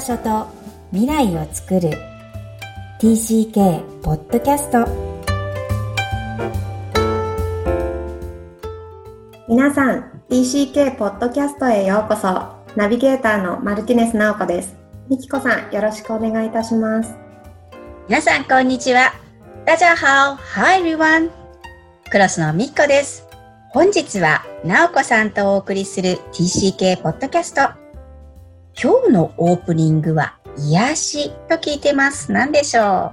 場所と未来を作る。TCK ポッドキャスト皆さん TCK ポッドキャストへようこそ。ナビゲーターのマルティネス直子です。みきこさんよろしくお願いいたします。皆さんこんにちは。大家好 Hi everyone クラスのみっこです。本日は直子さんとお送りする TCK ポッドキャスト今日のオープニングは癒しと聞いてます。何でしょ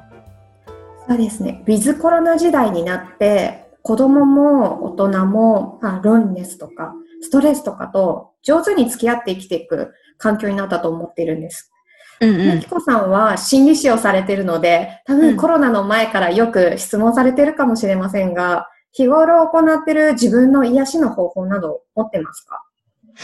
う？そうですね。ウィズコロナ時代になって、子供も大人も、まあ、ロンネスとか、ストレスとかと上手に付き合って生きていく環境になったと思っているんです。うんうん。きこさんは心理師をされているので、多分コロナの前からよく質問されているかもしれませんが、日頃行っている自分の癒しの方法など持ってますか？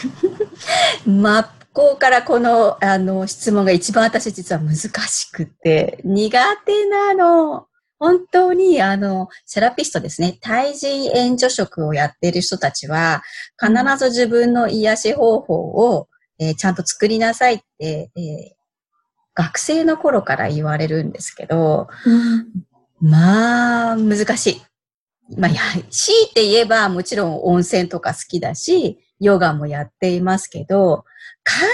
真っ向からこの、あの、質問が一番私実は難しくて、苦手なの。本当に、あの、セラピストですね。対人援助職をやっている人たちは、必ず自分の癒し方法を、えー、ちゃんと作りなさいって、えー、学生の頃から言われるんですけど、うん、まあ、難しい。まあ、や、強いて言えば、もちろん温泉とか好きだし、ヨガもやっていますけど、完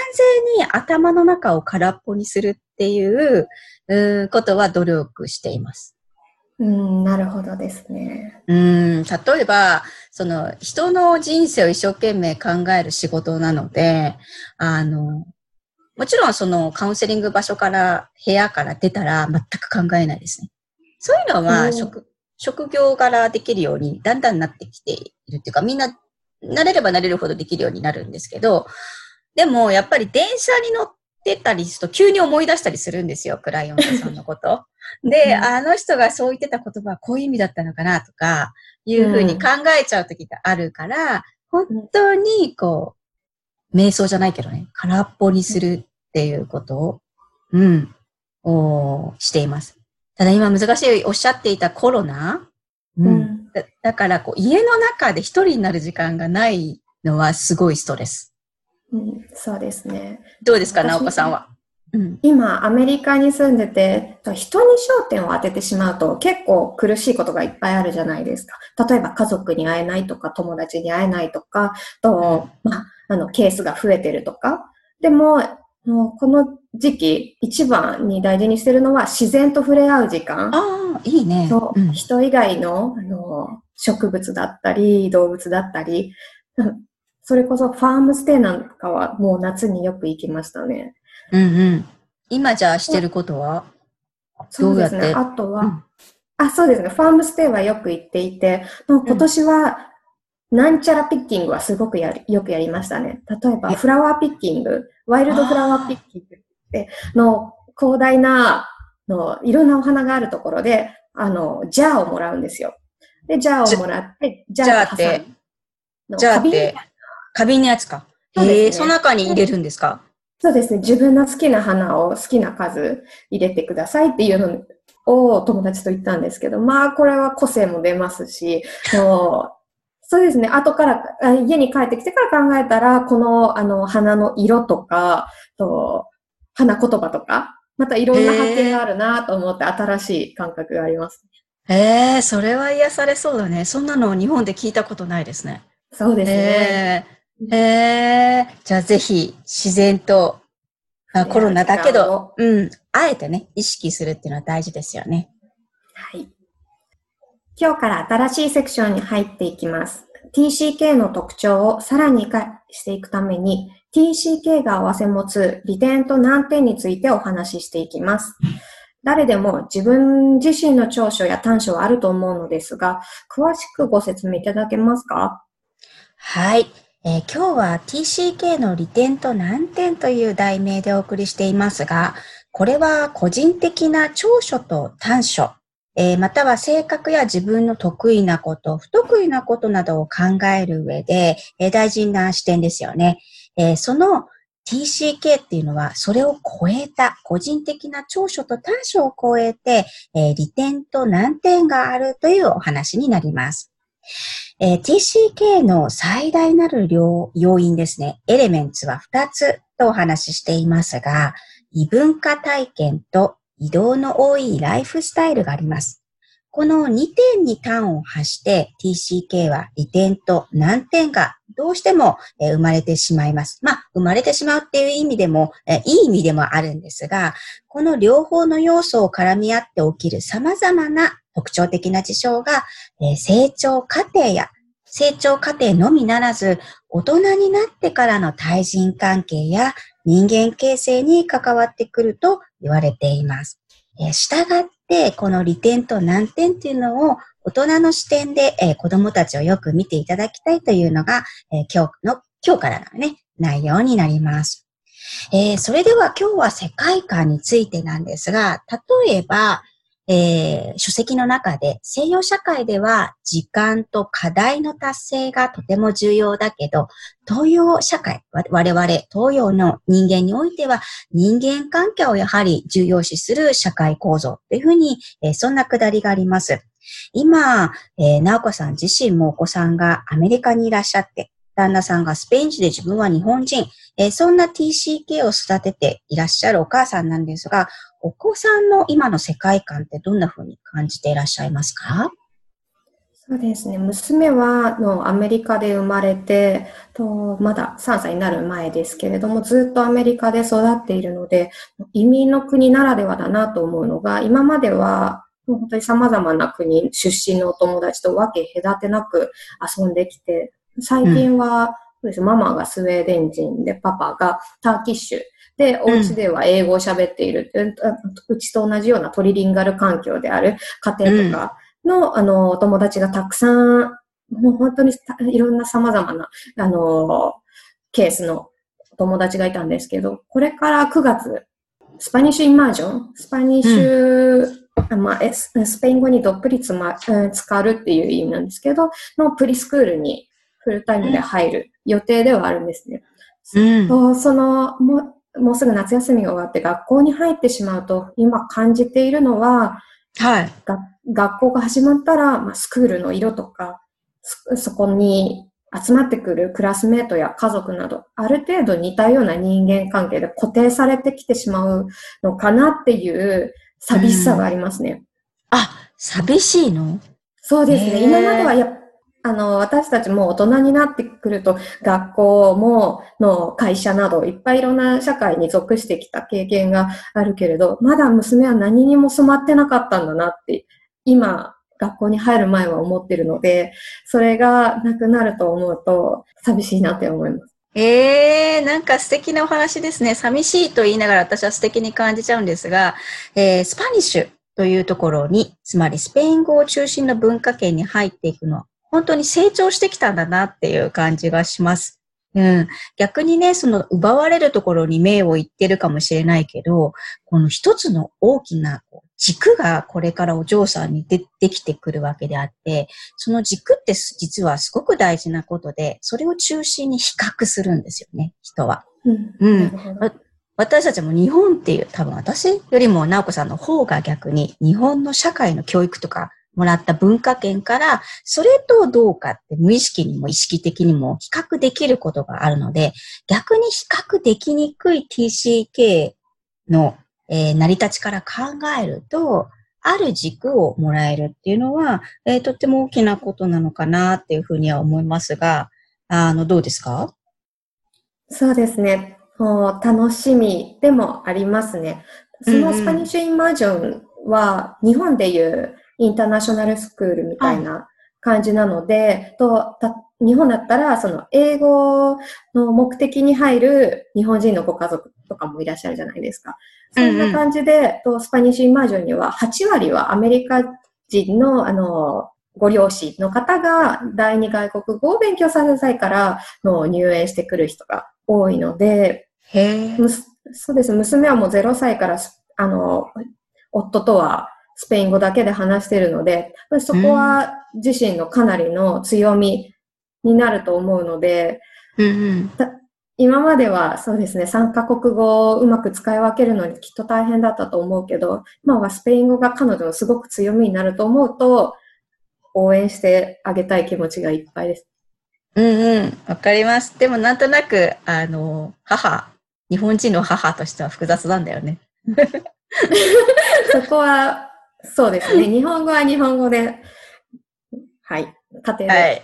全に頭の中を空っぽにするっていううことは努力しています。うん、なるほどですね。うん、例えば、その人の人生を一生懸命考える仕事なので、あの、もちろんそのカウンセリング場所から部屋から出たら全く考えないですね。そういうのは職、職業柄できるようにだんだんなってきているっていうか、みんな慣れれば慣れるほどできるようになるんですけど、でも、やっぱり電車に乗ってたりすると、急に思い出したりするんですよ、クライアントさんのこと。で、うん、あの人がそう言ってた言葉はこういう意味だったのかなとか、いうふうに考えちゃう時があるから、本当に、こう、瞑想じゃないけどね、空っぽにするっていうことを、うん、をしています。ただ今難しいおっしゃっていたコロナ、うん、だだからこう家の中で一人になる時間がないのはすごいストレス。うん、そうですね。どうですか、直子さんは？うん、今、アメリカに住んでて、人に焦点を当ててしまうと結構苦しいことがいっぱいあるじゃないですか。例えば家族に会えないとか、友達に会えないとか、と、まあ、あの、ケースが増えてるとか。でも、もうこの時期、一番に大事にしてるのは自然と触れ合う時間。ああ、いいね。そう、うん、人以外の、あの、植物だったり、動物だったり、それこそファームステイなんかはもう夏によく行きましたね。うんうん。今じゃあしてることは？そうですね。あとは、うん、あ、そうですね。ファームステイはよく行っていて、もう今年は、なんちゃらピッキングはすごくやよくやりましたね。例えば、フラワーピッキング、ワイルドフラワーピッキングっての広大なのいろんなお花があるところで、あの、ジャーをもらうんですよ。で、ジャーをもらって、ジャーって、ジャーって、花瓶のやつか。へえ、ね、その中に入れるんですか？そうですね。自分の好きな花を好きな数入れてくださいっていうのを友達と言ったんですけど、まあこれは個性も出ますし、もう そうですね。後から、家に帰ってきてから考えたら、この、あの、花の色とか、と、花言葉とか、またいろんな発見があるなと思って、新しい感覚があります。へえ、それは癒されそうだね。そんなの日本で聞いたことないですね。そうですね。へえー、じゃあぜひ自然と、あコロナだけど、うん、あえてね、意識するっていうのは大事ですよね。はい。今日から新しいセクションに入っていきます。TCK の特徴をさらに理解していくために、TCK が合わせ持つ利点と難点についてお話ししていきます。誰でも自分自身の長所や短所はあると思うのですが、詳しくご説明いただけますか？はい。えー、今日は TCK の利点と難点という題名でお送りしていますが、これは個人的な長所と短所、えー、または性格や自分の得意なこと、不得意なことなどを考える上で、えー、大事な視点ですよね。えその TCK っていうのは、それを超えた、個人的な長所と短所を超えて、え利点と難点があるというお話になります。えー、TCK の最大なる要因ですね、エレメンツは2つとお話ししていますが、異文化体験と移動の多いライフスタイルがあります。この2点に端を発して TCK は利点と難点がどうしても生まれてしまいます。まあ、生まれてしまうっていう意味でも、いい意味でもあるんですが、この両方の要素を絡み合って起きる様々な特徴的な事象が、成長過程や成長過程のみならず、大人になってからの対人関係や人間形成に関わってくると言われています。え従っで、この利点と難点っていうのを大人の視点で、え子供たちをよく見ていただきたいというのが、え今日の、今日からのね、内容になります。えー、それでは今日は世界観についてなんですが、例えば、えー、書籍の中で西洋社会では時間と課題の達成がとても重要だけど、東洋社会、我々東洋の人間においては人間関係をやはり重要視する社会構造っていうふうに、えー、そんなくだりがあります。今、えー、直子さん自身もお子さんがアメリカにいらっしゃって、旦那さんがスペイン人で自分は日本人、えー、そんな TCK を育てていらっしゃるお母さんなんですが、お子さんの今の世界観ってどんな風に感じていらっしゃいますか？そうですね。娘はのアメリカで生まれて、とまだ3歳になる前ですけれども、ずっとアメリカで育っているので、移民の国ならではだなと思うのが、今までは本当に様々な国出身のお友達と分け隔てなく遊んできて、最近は、そうですママがスウェーデン人で、パパがターキッシュ。で、お家では英語を喋っている、うん、うちと同じようなトリリンガル環境である家庭とかの、うん、あの、お友達がたくさん、もう本当にいろんな様々な、あの、ケースの友達がいたんですけど、これから9月、 Spanish immersion、Spanish、うん、まあ、スペイン語にどっぷりつま、使うっていう意味なんですけど、のプリスクールにフルタイムで入る予定ではあるんですね。うん、そのも、もうすぐ夏休みが終わって学校に入ってしまうと、今感じているのは、はい。学校が始まったら、まあ、スクールの色とか、そこに集まってくるクラスメートや家族など、ある程度似たような人間関係で固定されてきてしまうのかなっていう寂しさがありますね。うん、あ、寂しいの？そうですね。今まではやっあの、私たちも大人になってくると、学校も、の会社など、いっぱいいろんな社会に属してきた経験があるけれど、まだ娘は何にも染まってなかったんだなって、今、学校に入る前は思ってるので、それがなくなると思うと、寂しいなって思います。ええー、なんか素敵なお話ですね。寂しいと言いながら私は素敵に感じちゃうんですが、えー、 Spanish というところに、つまりスペイン語を中心の文化圏に入っていくの本当に成長してきたんだなっていう感じがします。うん。逆にね、その奪われるところに目をいってるかもしれないけど、この一つの大きな軸がこれからお嬢さんに出てきてくるわけであって、その軸って実はすごく大事なことで、それを中心に比較するんですよね、人は。うん。うん、私たちも日本っていう、多分私よりも直子さんの方が逆に日本の社会の教育とかもらった文化圏から、それとどうかって無意識にも意識的にも比較できることがあるので、逆に比較できにくい TCK の、えー、成り立ちから考えると、ある軸をもらえるっていうのは、えー、とっても大きなことなのかなっていうふうには思いますが、あの、どうですか？そうですね。楽しみでもありますね。そのスパニッシュインマージョンは、日本でいうインターナショナルスクールみたいな感じなので、と日本だったら、その英語の目的に入る日本人のご家族とかもいらっしゃるじゃないですか。そんな感じで、とスパニッシュインマージョンには8割はアメリカ人の、あの、ご両親の方が第二外国語を勉強させたいからの入園してくる人が多いので、へそうです。娘はもう0歳から、あの、夫とはスペイン語だけで話しているので、そこは自身のかなりの強みになると思うので、うんうん今まではそうですね、3カ国語をうまく使い分けるのにきっと大変だったと思うけど、今はスペイン語が彼女のすごく強みになると思うと、応援してあげたい気持ちがいっぱいです。うんうん、わかります。でもなんとなく、あの、母日本人の母としては複雑なんだよね。そこは、そうですね。日本語は日本語で、はい、家庭で。はい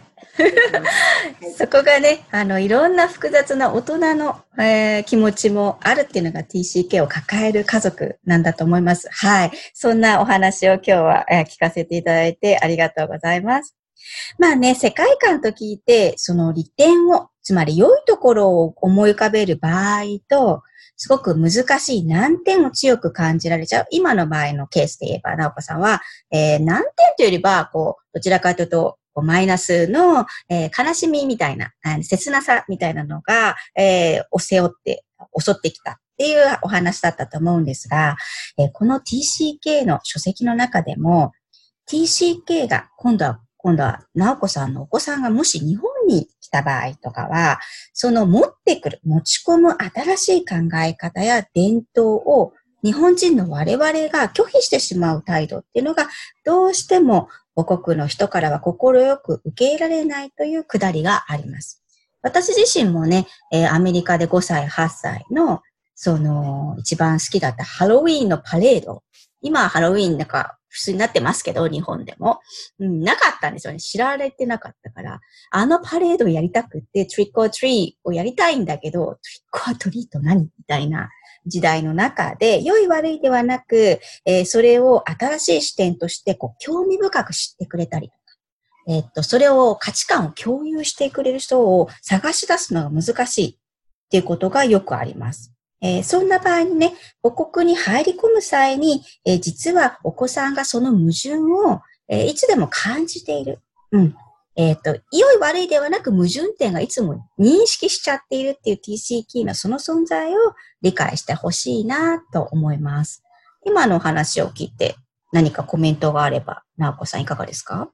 そこがね、あの、いろんな複雑な大人の、えー、気持ちもあるっていうのが TCK を抱える家族なんだと思います。はい。そんなお話を今日は、えー、聞かせていただいてありがとうございます。まあね、世界観と聞いて、その利点を、つまり良いところを思い浮かべる場合と、すごく難しい難点を強く感じられちゃう。今の場合のケースで言えば、なおこさんは、えー、難点というよりは、こう、どちらかというと、マイナスの、えー、悲しみみたいな、切なさみたいなのが、えー、を背負って、襲ってきたっていうお話だったと思うんですが、えー、この TCK の書籍の中でも、TCK が今度は、今度は、直子さんのお子さんがもし日本に来た場合とかは、その持ってくる、持ち込む新しい考え方や伝統を日本人の我々が拒否してしまう態度っていうのが、どうしても母国の人からは快く受け入れられないというくだりがあります。私自身もね、えー、アメリカで5歳、8歳の、その、一番好きだったハロウィーンのパレード。今はハロウィーンなんか普通になってますけど、日本でも。うん、なかったんですよね。知られてなかったから。あのパレードをやりたくって、トリックオートリーをやりたいんだけど、トリックオートリーと何みたいな時代の中で、良い悪いではなく、えー、それを新しい視点としてこう興味深く知ってくれたりとか、え、っと、それを価値観を共有してくれる人を探し出すのが難しいっていうことがよくあります。えー、そんな場合にね、母国に入り込む際に、えー、実はお子さんがその矛盾を、えー、いつでも感じている。うん。えっ、ー、と、良い悪いではなく矛盾点がいつも認識しちゃっているっていう TC キーのその存在を理解してほしいなと思います。今のお話を聞いて何かコメントがあれば、なおこさんいかがですか？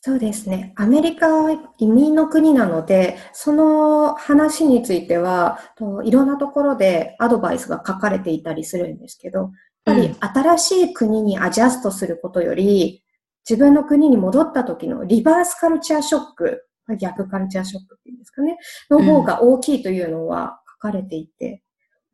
そうですね。アメリカは移民の国なので、その話については、いろんなところでアドバイスが書かれていたりするんですけど、やっぱり新しい国にアジャストすることより、自分の国に戻った時のリバースカルチャーショック、逆カルチャーショックっていうんですかね、の方が大きいというのは書かれていて、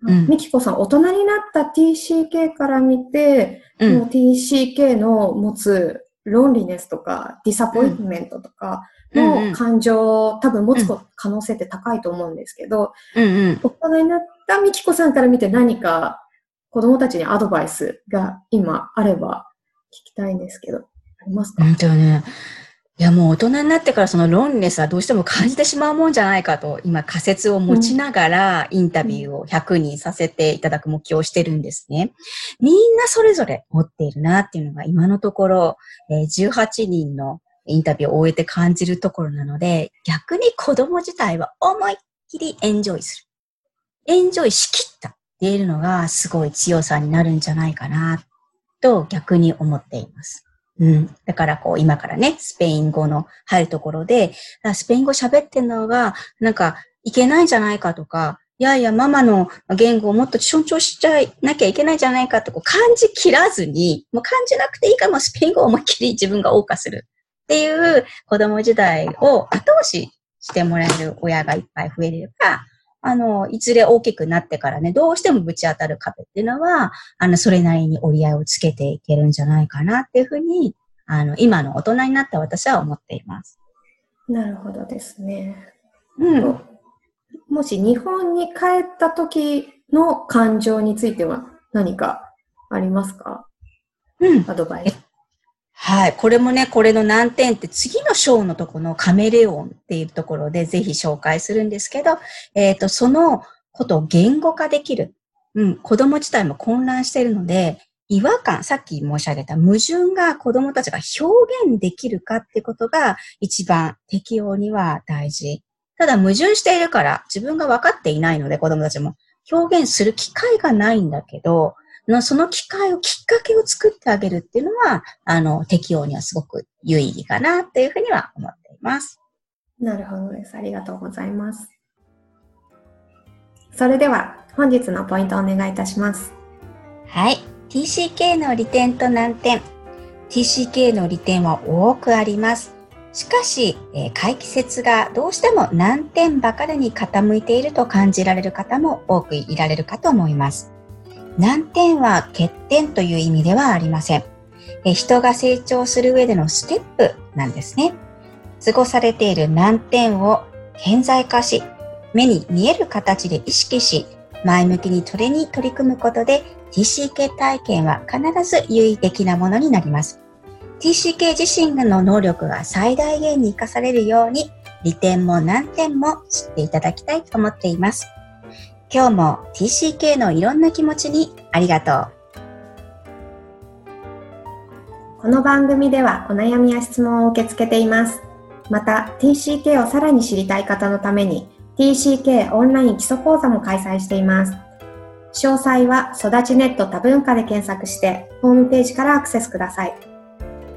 うん、ミキコさん、大人になった TCK から見て、うん、TCK の持つロンリネスとか、ディサポイントメントとかの感情を多分持つ可能性って高いと思うんですけど、大人になったミキコさんから見て何か子供たちにアドバイスが今あれば聞きたいんですけど。ありますか？本当ね。いやもう大人になってからそのロンネスはどうしても感じてしまうもんじゃないかと今仮説を持ちながらインタビューを100人させていただく目標をしてるんですね。みんなそれぞれ持っているなっていうのが今のところ18人のインタビューを終えて感じるところなので逆に子供自体は思いっきりエンジョイする。エンジョイしきったっていうのがすごい強さになるんじゃないかなと逆に思っています。うん。だからこう、今からね、スペイン語の入るところで、スペイン語喋ってんのが、なんか、いけないんじゃないかとか、いやいや、ママの言語をもっと尊重しちゃいなきゃいけないんじゃないかとこう感じ切らずに、もう感じなくていいからもうスペイン語を思いっきり自分が謳歌するっていう子供時代を後押ししてもらえる親がいっぱい増えれば、あの、いずれ大きくなってからね、どうしてもぶち当たる壁っていうのは、あの、それなりに折り合いをつけていけるんじゃないかなっていうふうに、あの、今の大人になった私は思っています。なるほどですね。うん。もし日本に帰った時の感情については何かありますか？うん。アドバイス。はい。これもね、これの難点って次の章のとこのカメレオンっていうところでぜひ紹介するんですけど、えっ、ー、と、そのことを言語化できる。うん。子供自体も混乱しているので、違和感、さっき申し上げた矛盾が子供たちが表現できるかってことが一番適用には大事。ただ矛盾しているから自分が分かっていないので子供たちも表現する機会がないんだけど、のその機会を、きっかけを作ってあげるっていうのは、あの、適用にはすごく有意義かなっていうふうには思っています。なるほどです。ありがとうございます。それでは、本日のポイントをお願いいたします。はい。TCK の利点と難点。TCK の利点は多くあります。しかし、えー、回帰説がどうしても難点ばかりに傾いていると感じられる方も多くいられるかと思います。難点は欠点という意味ではありません。え、人が成長する上でのステップなんですね。過ごされている難点を顕在化し、目に見える形で意識し、前向きにそれに取り組むことで TCK 体験は必ず有意的なものになります。TCK 自身の能力が最大限に活かされるように、利点も難点も知っていただきたいと思っています。今日も TCK のいろんな気持ちにありがとう。この番組ではお悩みや質問を受け付けています。また TCK をさらに知りたい方のために TCK オンライン基礎講座も開催しています。詳細は育ちネット多文化で検索してホームページからアクセスください。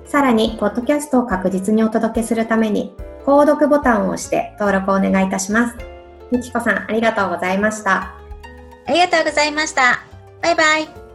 さらに、ポッドキャストを確実にお届けするために、購読ボタンを押して登録をお願いいたします。みきこさん、ありがとうございました。ありがとうございました。バイバイ。